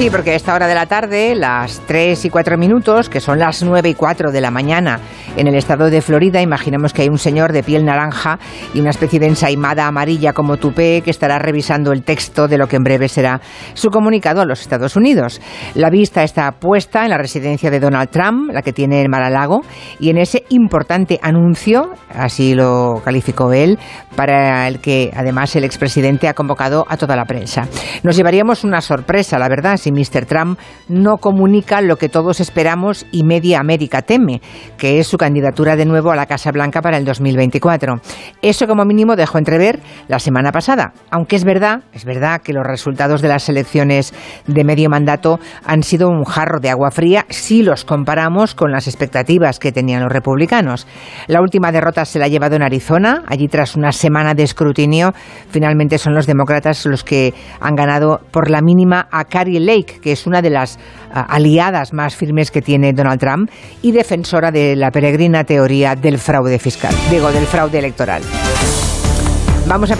Sí, porque a esta hora de la tarde, las 3 y 4 minutos, que son las 9 y 4 de la mañana, en el estado de Florida, imaginamos que hay un señor de piel naranja y una especie de ensaimada amarilla como tupé que estará revisando el texto de lo que en breve será su comunicado a los Estados Unidos. La vista está puesta en la residencia de Donald Trump, la que tiene el Mar-a-Lago, y en ese importante anuncio, así lo calificó él, para el que además el expresidente ha convocado a toda la prensa. Nos llevaríamos una sorpresa, la verdad, si Mr. Trump no comunica lo que todos esperamos y media América teme, que es su candidatura de nuevo a la Casa Blanca para el 2024. Eso como mínimo dejó entrever la semana pasada, aunque es verdad, es verdad que los resultados de las elecciones de medio mandato han sido un jarro de agua fría si los comparamos con las expectativas que tenían los republicanos. La última derrota se la ha llevado en Arizona, allí tras una semana de escrutinio, finalmente son los demócratas los que han ganado por la mínima a Carrie Lake que es una de las ah, aliadas más firmes que tiene Donald Trump y defensora de la peregrina teoría del fraude fiscal, digo, del fraude electoral. Vamos a